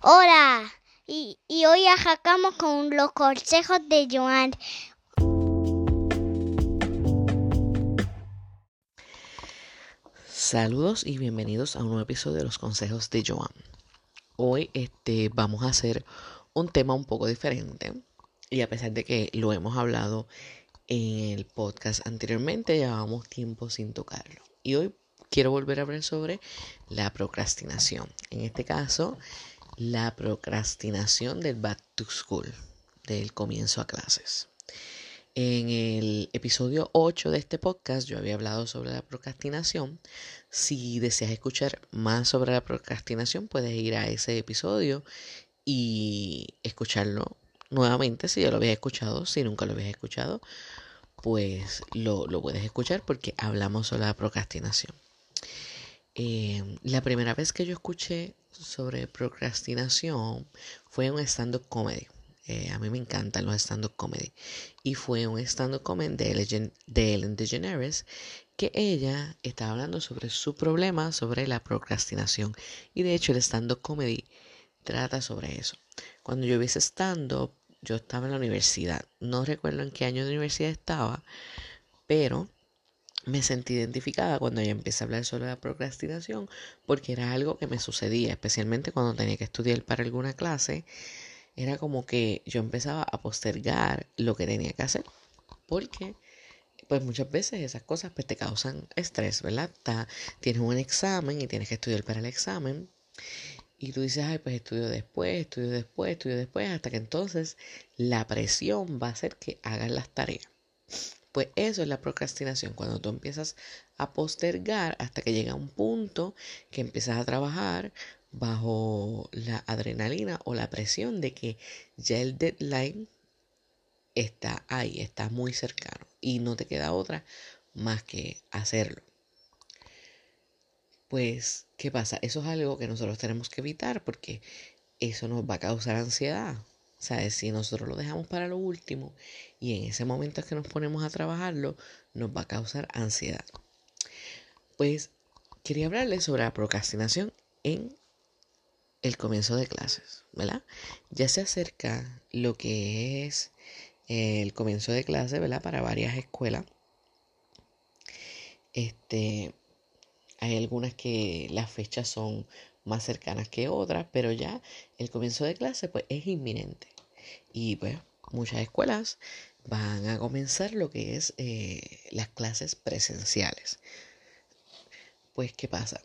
Hola, y, y hoy arrancamos con los consejos de Joan. Saludos y bienvenidos a un nuevo episodio de los consejos de Joan. Hoy este, vamos a hacer un tema un poco diferente y a pesar de que lo hemos hablado en el podcast anteriormente, llevamos tiempo sin tocarlo. Y hoy quiero volver a hablar sobre la procrastinación. En este caso, la procrastinación del back to school, del comienzo a clases. En el episodio 8 de este podcast yo había hablado sobre la procrastinación. Si deseas escuchar más sobre la procrastinación, puedes ir a ese episodio y escucharlo nuevamente si ya lo habías escuchado. Si nunca lo habías escuchado, pues lo, lo puedes escuchar porque hablamos sobre la procrastinación. Eh, la primera vez que yo escuché sobre procrastinación fue un stand-up comedy. Eh, a mí me encantan los stand-up comedy. Y fue un stand-up comedy de, Ellen DeGeneres que ella estaba hablando sobre su problema sobre la procrastinación. Y de hecho el stand-up comedy trata sobre eso. Cuando yo vi stand-up, yo estaba en la universidad. No recuerdo en qué año de universidad estaba, pero me sentí identificada cuando ella empecé a hablar sobre la procrastinación porque era algo que me sucedía, especialmente cuando tenía que estudiar para alguna clase. Era como que yo empezaba a postergar lo que tenía que hacer porque pues muchas veces esas cosas pues te causan estrés, ¿verdad? tienes un examen y tienes que estudiar para el examen y tú dices, ay, pues estudio después, estudio después, estudio después, hasta que entonces la presión va a hacer que hagas las tareas. Pues eso es la procrastinación, cuando tú empiezas a postergar hasta que llega un punto que empiezas a trabajar bajo la adrenalina o la presión de que ya el deadline está ahí, está muy cercano y no te queda otra más que hacerlo. Pues, ¿qué pasa? Eso es algo que nosotros tenemos que evitar porque eso nos va a causar ansiedad. Sea, si nosotros lo dejamos para lo último y en ese momento es que nos ponemos a trabajarlo, nos va a causar ansiedad. Pues quería hablarles sobre la procrastinación en el comienzo de clases, ¿verdad? Ya se acerca lo que es el comienzo de clases, ¿verdad? Para varias escuelas. Este, hay algunas que las fechas son más cercanas que otras, pero ya el comienzo de clase pues es inminente. Y pues muchas escuelas van a comenzar lo que es eh, las clases presenciales. Pues, ¿qué pasa?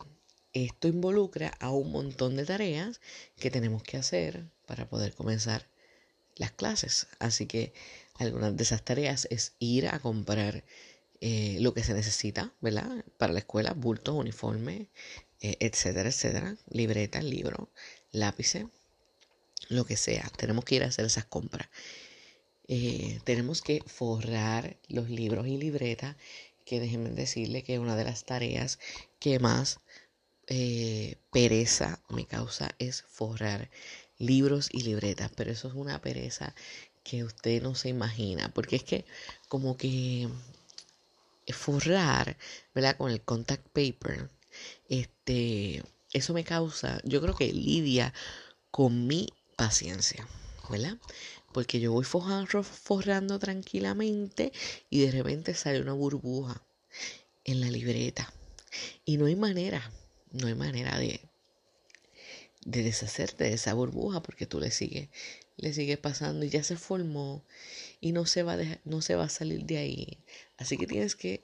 Esto involucra a un montón de tareas que tenemos que hacer para poder comenzar las clases. Así que algunas de esas tareas es ir a comprar eh, lo que se necesita, ¿verdad? Para la escuela, bultos, uniformes, eh, etcétera, etcétera, libretas, libros, lápices, lo que sea. Tenemos que ir a hacer esas compras. Eh, tenemos que forrar los libros y libretas, que déjenme decirle que una de las tareas que más eh, pereza me causa es forrar libros y libretas, pero eso es una pereza que usted no se imagina, porque es que como que forrar, ¿verdad? Con el contact paper, este, eso me causa, yo creo que lidia con mi paciencia, ¿verdad? Porque yo voy forrando, tranquilamente y de repente sale una burbuja en la libreta. Y no hay manera, no hay manera de, de deshacerte de esa burbuja porque tú le sigues, le sigues pasando y ya se formó y no se va no se va a salir de ahí. Así que tienes que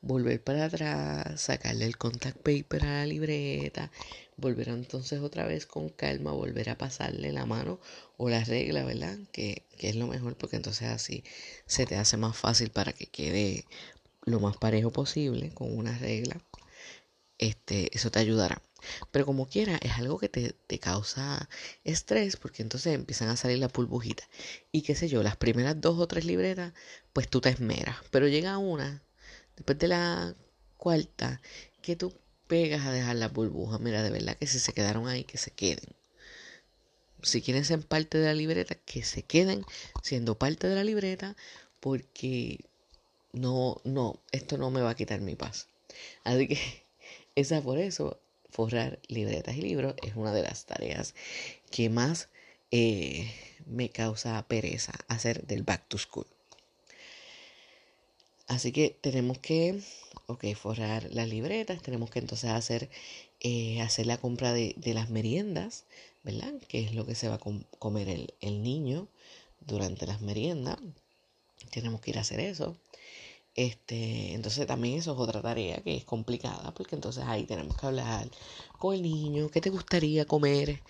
volver para atrás, sacarle el contact paper a la libreta, volver entonces otra vez con calma, volver a pasarle la mano o la regla, ¿verdad? Que, que es lo mejor porque entonces así se te hace más fácil para que quede lo más parejo posible con una regla. Este, eso te ayudará. Pero como quiera, es algo que te, te, causa estrés porque entonces empiezan a salir la burbujita. Y qué sé yo, las primeras dos o tres libretas, pues tú te esmeras. Pero llega una Después de la cuarta, que tú pegas a dejar las burbujas. Mira, de verdad que si se quedaron ahí, que se queden. Si quieren ser parte de la libreta, que se queden siendo parte de la libreta, porque no, no, esto no me va a quitar mi paz. Así que esa por eso forrar libretas y libros es una de las tareas que más eh, me causa pereza hacer del back to school. Así que tenemos que, ok, forrar las libretas, tenemos que entonces hacer, eh, hacer la compra de, las meriendas, ¿verdad? Que es lo que se va a comer el, el niño durante las meriendas. Tenemos que ir a hacer eso. Este, entonces también eso es otra tarea que es complicada, porque entonces ahí tenemos que hablar con el niño, ¿qué te gustaría comer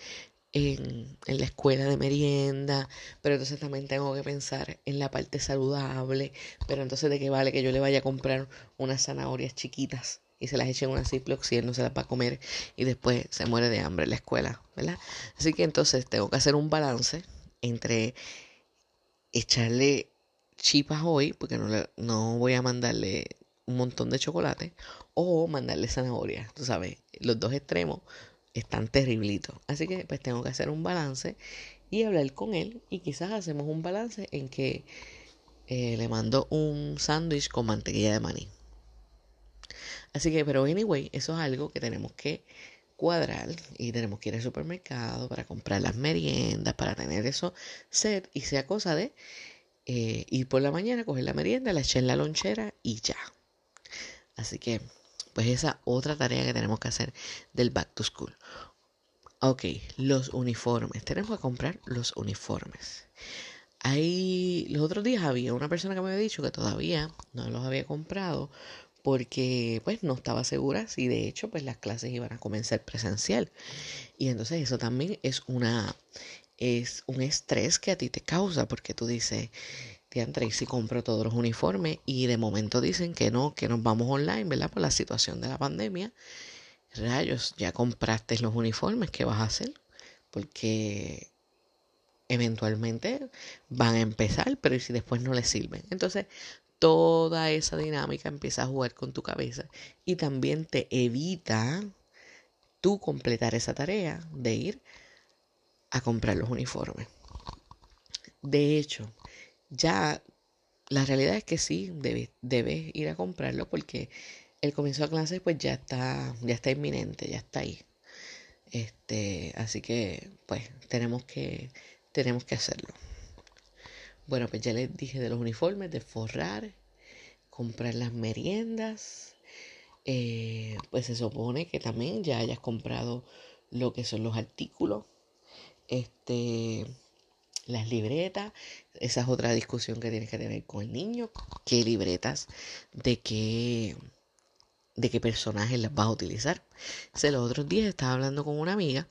en, en, la escuela de merienda? Pero entonces también tengo que pensar en la parte saludable, pero entonces de qué vale que yo le vaya a comprar unas zanahorias chiquitas y se las eche en una Ziploc si él no se las va a comer y después se muere de hambre en la escuela, ¿verdad? Así que entonces tengo que hacer un balance entre echarle chipas hoy, porque no, le, no voy a mandarle un montón de chocolate, o mandarle zanahoria. Tú sabes, los dos extremos están terriblitos. Así que pues tengo que hacer un balance y hablar con él y quizás hacemos un balance en que eh, le mando un sándwich con mantequilla de maní. Así que, pero anyway, eso es algo que tenemos que cuadrar y tenemos que ir al supermercado para comprar las meriendas, para tener eso set y sea cosa de eh, ir por la mañana, coger la merienda, la eché en la lonchera y ya. Así que, pues esa otra tarea que tenemos que hacer del back to school. Ok, los uniformes. Tenemos que comprar los uniformes. Ahí, los otros días había una persona que me había dicho que todavía no los había comprado porque pues no estaba segura si de hecho pues las clases iban a comenzar presencial. Y entonces eso también es una es un estrés que a ti te causa porque tú dices, te y si compro todos los uniformes y de momento dicen que no, que nos vamos online, ¿verdad? Por la situación de la pandemia. Rayos, ya compraste los uniformes, ¿qué vas a hacer? Porque eventualmente van a empezar, pero ¿y si después no les sirven? Entonces, toda esa dinámica empieza a jugar con tu cabeza y también te evita tú completar esa tarea de ir a comprar los uniformes. De hecho, ya la realidad es que sí, debes, ir a comprarlo porque el comienzo de clases pues ya está, ya está inminente, ya está ahí. Este, así que pues tenemos que, tenemos que hacerlo. Bueno, pues ya les dije de los uniformes, de forrar, comprar las meriendas. Eh, pues se supone que también ya hayas comprado lo que son los artículos este, las libretas, esa es otra discusión que tienes que tener con el niño. ¿Qué libretas? ¿De qué, de qué personajes las vas a utilizar? Se los otros días estaba hablando con una amiga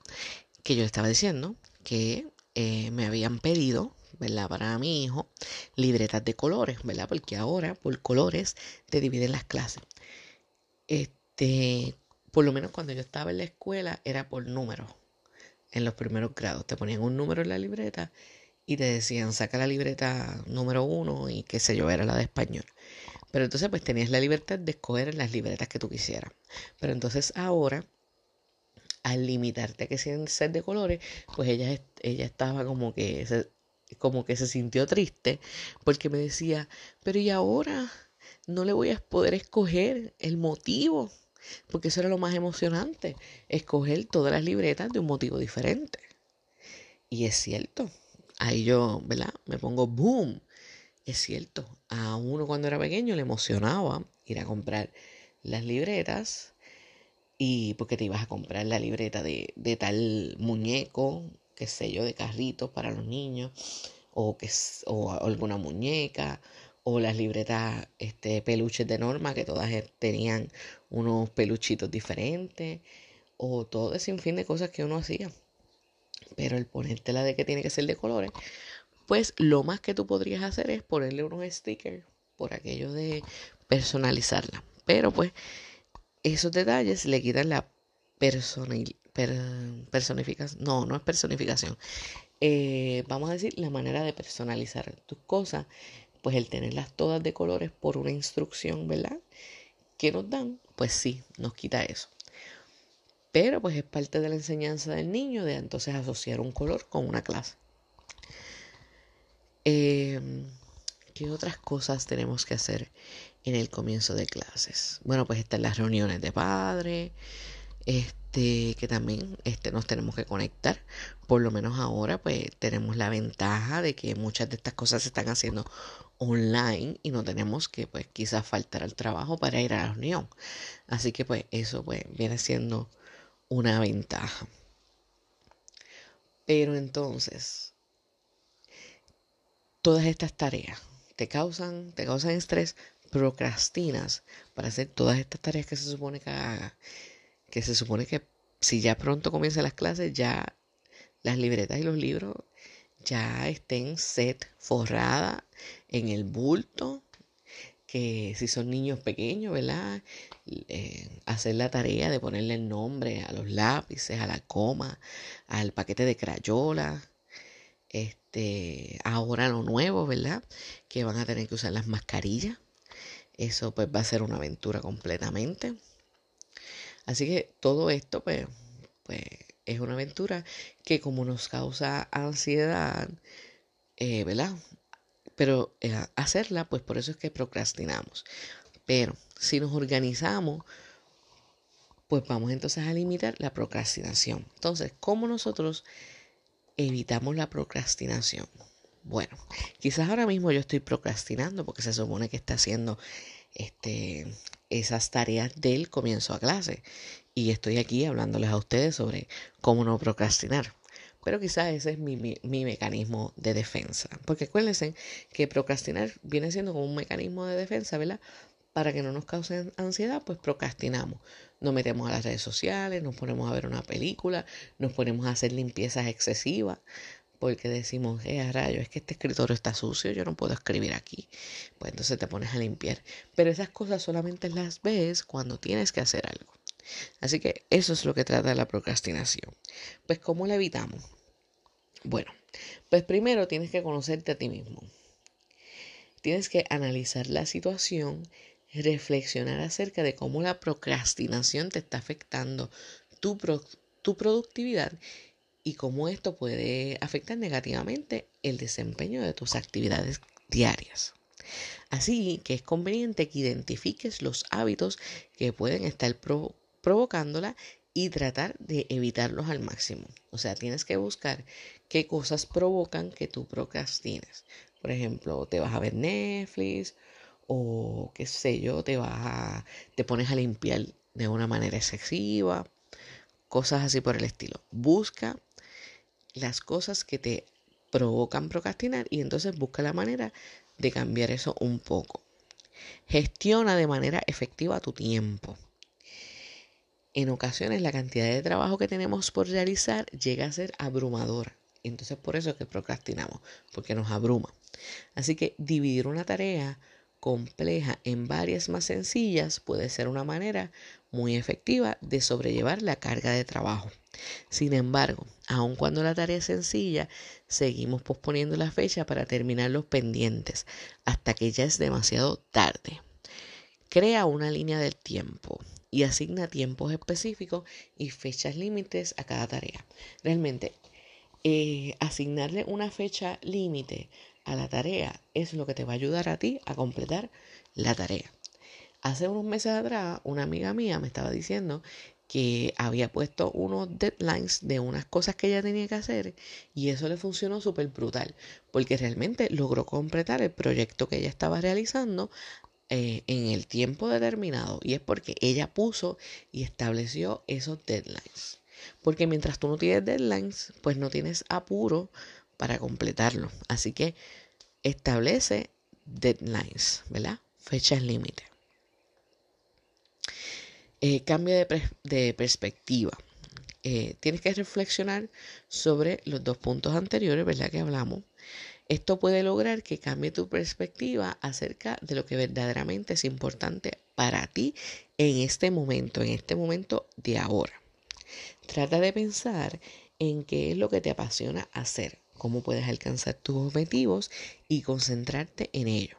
que yo estaba diciendo que eh, me habían pedido, ¿verdad? Para mi hijo, libretas de colores, ¿verdad? Porque ahora por colores te dividen las clases. Este, por lo menos cuando yo estaba en la escuela era por números en los primeros grados. Te ponían un número en la libreta y te decían, saca la libreta número uno y qué sé yo, era la de español. Pero entonces pues tenías la libertad de escoger las libretas que tú quisieras. Pero entonces ahora, al limitarte a que sean set de colores, pues ella, ella estaba como que, se, como que se sintió triste porque me decía, pero ¿y ahora? No le voy a poder escoger el motivo porque eso era lo más emocionante, escoger todas las libretas de un motivo diferente. Y es cierto, ahí yo, ¿verdad? Me pongo boom. Es cierto, a uno cuando era pequeño le emocionaba ir a comprar las libretas y porque te ibas a comprar la libreta de, de tal muñeco, qué sé yo, de carritos para los niños o, que, o alguna muñeca o las libretas este, peluches de norma, que todas e, tenían unos peluchitos diferentes, o todo ese fin de cosas que uno hacía. Pero el ponértela de que tiene que ser de colores, pues lo más que tú podrías hacer es ponerle unos stickers por aquello de personalizarla. Pero pues esos detalles le quitan la personificación. No, no es personificación. Eh, vamos a decir la manera de personalizar tus cosas pues el tenerlas todas de colores por una instrucción, ¿verdad? Que nos dan, pues sí, nos quita eso. Pero pues es parte de la enseñanza del niño de entonces asociar un color con una clase. Em, ¿Qué otras cosas tenemos que hacer en el comienzo de clases? Bueno, pues están las reuniones de padres, este que también este, nos tenemos que conectar. Por lo menos ahora pues tenemos la ventaja de que muchas de estas cosas se están haciendo online y no tenemos que pues quizás faltar al trabajo para ir a la reunión. Así que pues eso pues viene siendo una ventaja. Pero entonces, todas estas tareas te causan, te causan estrés, procrastinas para hacer todas estas tareas que se supone que que se supone que si ya pronto comienzan las clases, ya las libretas y los libros ya estén set, forrada en el bulto, que si son niños pequeños, ¿verdad? Eh, hacer la tarea de ponerle el nombre a los lápices, a la coma, al paquete de crayola. Este, ahora lo nuevo, ¿verdad? Que van a tener que usar las mascarillas. Eso pues va a ser una aventura completamente. Así que todo esto pues, pues es una aventura que como nos causa ansiedad, eh, ¿verdad? Pero eh, hacerla, pues por eso es que procrastinamos. Pero si nos organizamos, pues vamos entonces a limitar la procrastinación. Entonces, ¿cómo nosotros evitamos la procrastinación? Bueno, quizás ahora mismo yo estoy procrastinando porque se supone que está haciendo este, esas tareas del comienzo a clase. Y estoy aquí hablándoles a ustedes sobre cómo no procrastinar. Pero quizás ese es mi, mi, mecanismo de defensa. Porque acuérdense que procrastinar viene siendo como un mecanismo de defensa, ¿verdad? Para que no nos cause ansiedad, pues procrastinamos. Nos metemos a las redes sociales, nos ponemos a ver una película, nos ponemos a hacer limpiezas excesivas, porque decimos, eh, rayo, es que este escritorio está sucio, yo no puedo escribir aquí. Pues entonces te pones a limpiar. Pero esas cosas solamente las ves cuando tienes que hacer algo. Así que eso es lo que trata la procrastinación. Pues ¿cómo la evitamos? Bueno, pues primero tienes que conocerte a ti mismo. Tienes que analizar la situación, reflexionar acerca de cómo la procrastinación te está afectando tu, tu productividad y cómo esto puede afectar negativamente el desempeño de tus actividades diarias. Así que es conveniente que identifiques los hábitos que pueden estar provocándola y tratar de evitarlos al máximo. O sea, tienes que buscar qué cosas provocan que tú procrastines. Por ejemplo, te vas a ver Netflix o qué sé yo, te vas a, te pones a limpiar de una manera excesiva, cosas así por el estilo. Busca las cosas que te provocan procrastinar y entonces busca la manera de cambiar eso un poco. Gestiona de manera efectiva tu tiempo en ocasiones la cantidad de trabajo que tenemos por realizar llega a ser abrumadora. Entonces por eso es que procrastinamos, porque nos abruma. Así que dividir una tarea compleja en varias más sencillas puede ser una manera muy efectiva de sobrellevar la carga de trabajo. Sin embargo, aun cuando la tarea es sencilla, seguimos posponiendo la fecha para terminar los pendientes hasta que ya es demasiado tarde. Crea una línea del tiempo y asigna tiempos específicos y fechas límites a cada tarea. Realmente, eh, asignarle una fecha límite a la tarea es lo que te va a ayudar a ti a completar la tarea. Hace unos meses atrás, una amiga mía me estaba diciendo que había puesto unos deadlines de unas cosas que ella tenía que hacer y eso le funcionó súper brutal porque realmente logró completar el proyecto que ella estaba realizando eh, en el tiempo determinado y es porque ella puso y estableció esos deadlines. Porque mientras tú no tienes deadlines, pues no tienes apuro para completarlo. Así que establece deadlines, ¿verdad? Fechas límite. Eh, cambio de, perspectiva. Eh, tienes que reflexionar sobre los dos puntos anteriores, ¿verdad? Que hablamos esto puede lograr que cambie tu perspectiva acerca de lo que verdaderamente es importante para ti en este momento, en este momento de ahora. Trata de pensar en qué es lo que te apasiona hacer, cómo puedes alcanzar tus objetivos y concentrarte en ello.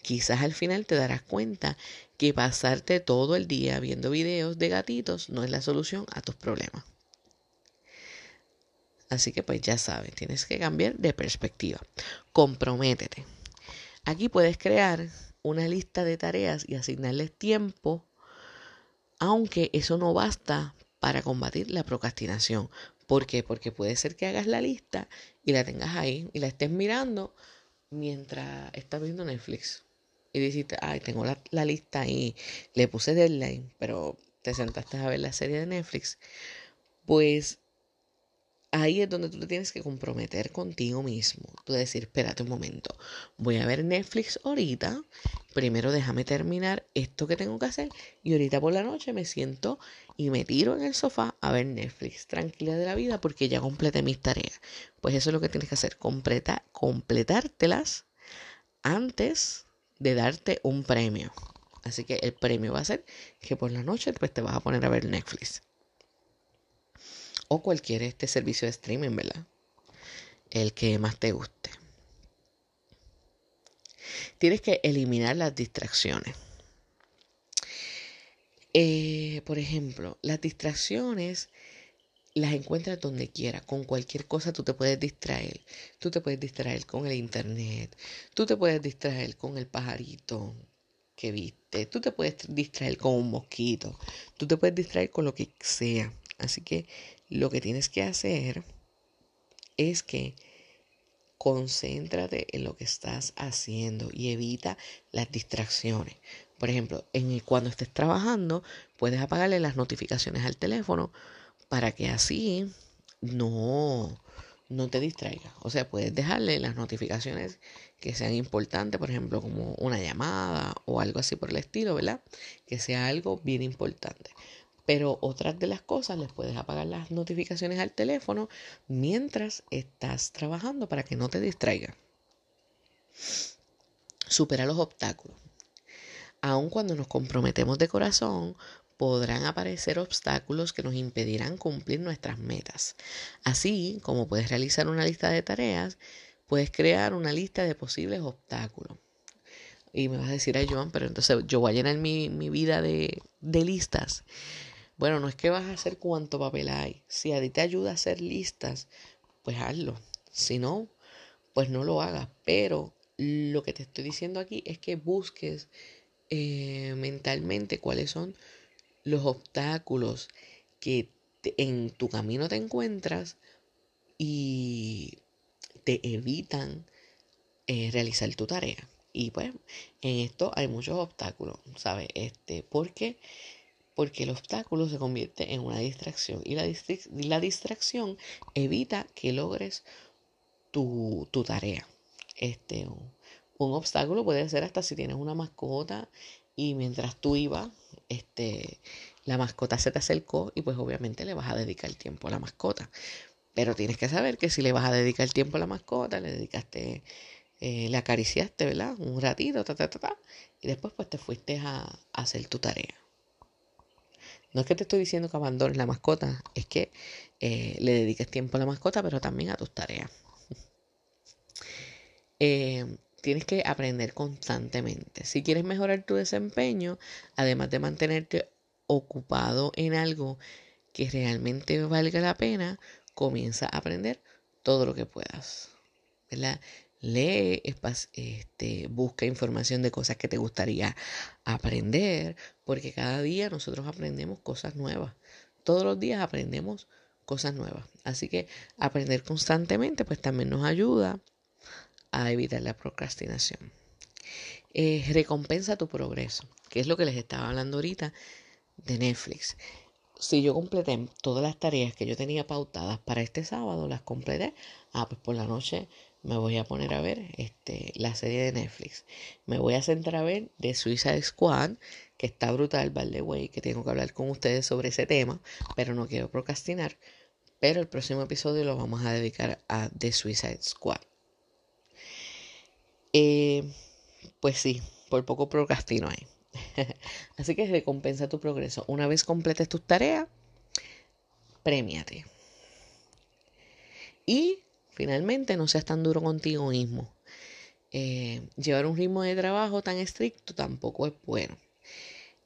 Quizás al final te darás cuenta que pasarte todo el día viendo videos de gatitos no es la solución a tus problemas. Así que pues ya sabes, tienes que cambiar de perspectiva. Comprométete. Aquí puedes crear una lista de tareas y asignarles tiempo, aunque eso no basta para combatir la procrastinación. ¿Por qué? Porque puede ser que hagas la lista y la tengas ahí y la estés mirando mientras estás viendo Netflix. Y dices, ay, tengo la, la lista ahí, le puse deadline, pero te sentaste a ver la serie de Netflix. Pues ahí es donde tú te tienes que comprometer contigo mismo. Tú decir, espérate un momento, voy a ver Netflix ahorita, primero déjame terminar esto que tengo que hacer y ahorita por la noche me siento y me tiro en el sofá a ver Netflix, tranquila de la vida porque ya completé mis tareas. Pues eso es lo que tienes que hacer, completa, completártelas antes de darte un premio. Así que el premio va a ser que por la noche pues, te vas a poner a ver Netflix o cualquier este servicio de streaming, ¿verdad? El que más te guste. Tienes que eliminar las distracciones. Eh, por ejemplo, las distracciones las encuentras donde quiera. Con cualquier cosa tú te puedes distraer. Tú te puedes distraer con el internet. Tú te puedes distraer con el pajarito que viste. Tú te puedes distraer con un mosquito. Tú te puedes distraer con lo que sea. Así que lo que tienes que hacer es que concéntrate en lo que estás haciendo y evita las distracciones. Por ejemplo, en cuando estés trabajando, puedes apagarle las notificaciones al teléfono para que así no, no te distraiga. O sea, puedes dejarle las notificaciones que sean importantes, por ejemplo, como una llamada o algo así por el estilo, ¿verdad? Que sea algo bien importante. Pero otras de las cosas les puedes apagar las notificaciones al teléfono mientras estás trabajando para que no te distraiga. Supera los obstáculos. Aun cuando nos comprometemos de corazón, podrán aparecer obstáculos que nos impedirán cumplir nuestras metas. Así como puedes realizar una lista de tareas, puedes crear una lista de posibles obstáculos. Y me vas a decir, ay Joan, pero entonces yo voy a llenar mi, vida de, de listas. Bueno, no es que vas a hacer cuánto papel hay. Si a ti te ayuda a hacer listas, pues hazlo. Si no, pues no lo hagas. Pero lo que te estoy diciendo aquí es que busques eh, mentalmente cuáles son los obstáculos que en tu camino te encuentras y te evitan eh, realizar tu tarea. Y pues en esto hay muchos obstáculos, ¿sabes? Este, porque porque el obstáculo se convierte en una distracción y la, distracción evita que logres tu, tarea. Este, un, obstáculo puede ser hasta si tienes una mascota y mientras tú ibas, este, la mascota se te acercó y pues obviamente le vas a dedicar tiempo a la mascota. Pero tienes que saber que si le vas a dedicar tiempo a la mascota, le dedicaste, eh, le acariciaste, ¿verdad? Un ratito, ta, ta, ta, ta, y después pues te fuiste a hacer tu tarea. No es que te estoy diciendo que abandones la mascota, es que eh, le dediques tiempo a la mascota, pero también a tus tareas. Eh, tienes que aprender constantemente. Si quieres mejorar tu desempeño, además de mantenerte ocupado en algo que realmente valga la pena, comienza a aprender todo lo que puedas. ¿verdad? Lee, este, busca información de cosas que te gustaría aprender, porque cada día nosotros aprendemos cosas nuevas. Todos los días aprendemos cosas nuevas. Así que aprender constantemente pues también nos ayuda a evitar la procrastinación. Eh, recompensa tu progreso, que es lo que les estaba hablando ahorita de Netflix. Si yo completé todas las tareas que yo tenía pautadas para este sábado, las completé. Ah, pues por la noche me voy a poner a ver este, la serie de Netflix. Me voy a centrar a ver The Suicide Squad, que está brutal, by the way, que tengo que hablar con ustedes sobre ese tema, pero no quiero procrastinar. Pero el próximo episodio lo vamos a dedicar a The Suicide Squad. Eh, pues sí, por poco procrastino ahí. Así que recompensa tu progreso. Una vez completes tus tareas, premiate. Y Finalmente, no seas tan duro contigo mismo. Eh, llevar un ritmo de trabajo tan estricto tampoco es bueno.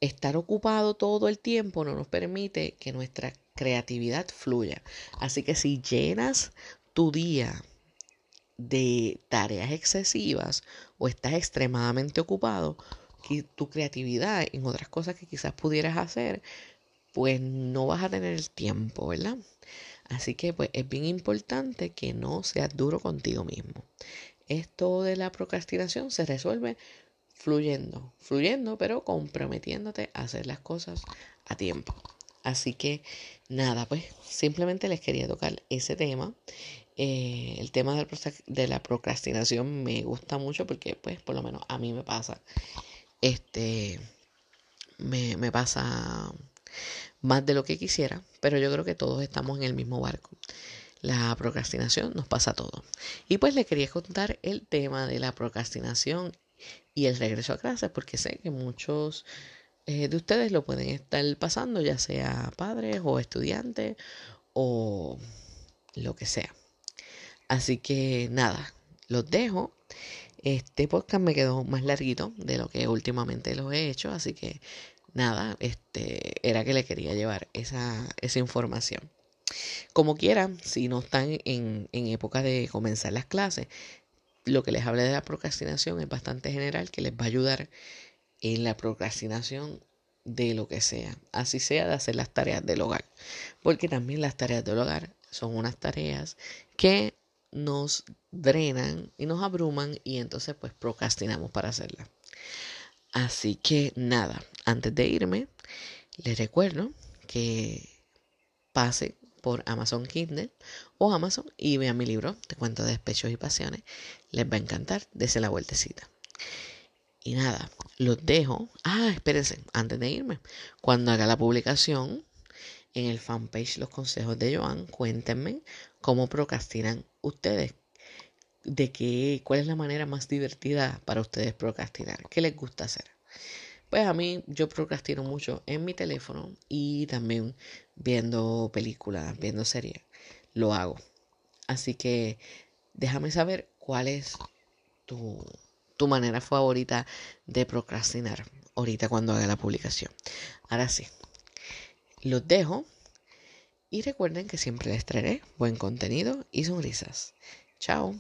Estar ocupado todo el tiempo no nos permite que nuestra creatividad fluya. Así que si llenas tu día de tareas excesivas o estás extremadamente ocupado, tu creatividad en otras cosas que quizás pudieras hacer, pues no vas a tener el tiempo, ¿verdad? Así que pues es bien importante que no seas duro contigo mismo. Esto de la procrastinación se resuelve fluyendo, fluyendo, pero comprometiéndote a hacer las cosas a tiempo. Así que nada, pues simplemente les quería tocar ese tema. Eh, el tema de la procrastinación me gusta mucho porque pues por lo menos a mí me pasa. Este me, me pasa más de lo que quisiera, pero yo creo que todos estamos en el mismo barco. La procrastinación nos pasa a todos. Y pues le quería contar el tema de la procrastinación y el regreso a clases, porque sé que muchos eh, de ustedes lo pueden estar pasando, ya sea padres o estudiantes o lo que sea. Así que nada, los dejo. Este podcast me quedó más larguito de lo que últimamente lo he hecho, así que nada, este era que le quería llevar esa, esa información. Como quieran, si no están en, en época de comenzar las clases, lo que les hablé de la procrastinación es bastante general, que les va a ayudar en la procrastinación de lo que sea, así sea de hacer las tareas del hogar, porque también las tareas del hogar son unas tareas que nos drenan y nos abruman y entonces pues procrastinamos para hacerlas. Así que nada, antes de irme, les recuerdo que pase por Amazon Kindle o Amazon y vean mi libro de cuentos de despechos y pasiones. Les va a encantar, dese la vueltecita. Y nada, los dejo. Ah, espérense, antes de irme, cuando haga la publicación en el fanpage Los Consejos de Joan, cuéntenme cómo procrastinan ustedes. De qué, cuál es la manera más divertida para ustedes procrastinar. ¿Qué les gusta hacer? Pues a mí yo procrastino mucho en mi teléfono y también viendo películas, viendo series. Lo hago. Así que déjame saber cuál es tu tu manera favorita de procrastinar ahorita cuando haga la publicación. Ahora sí, los dejo y recuerden que siempre les traeré buen contenido y sonrisas. Chao.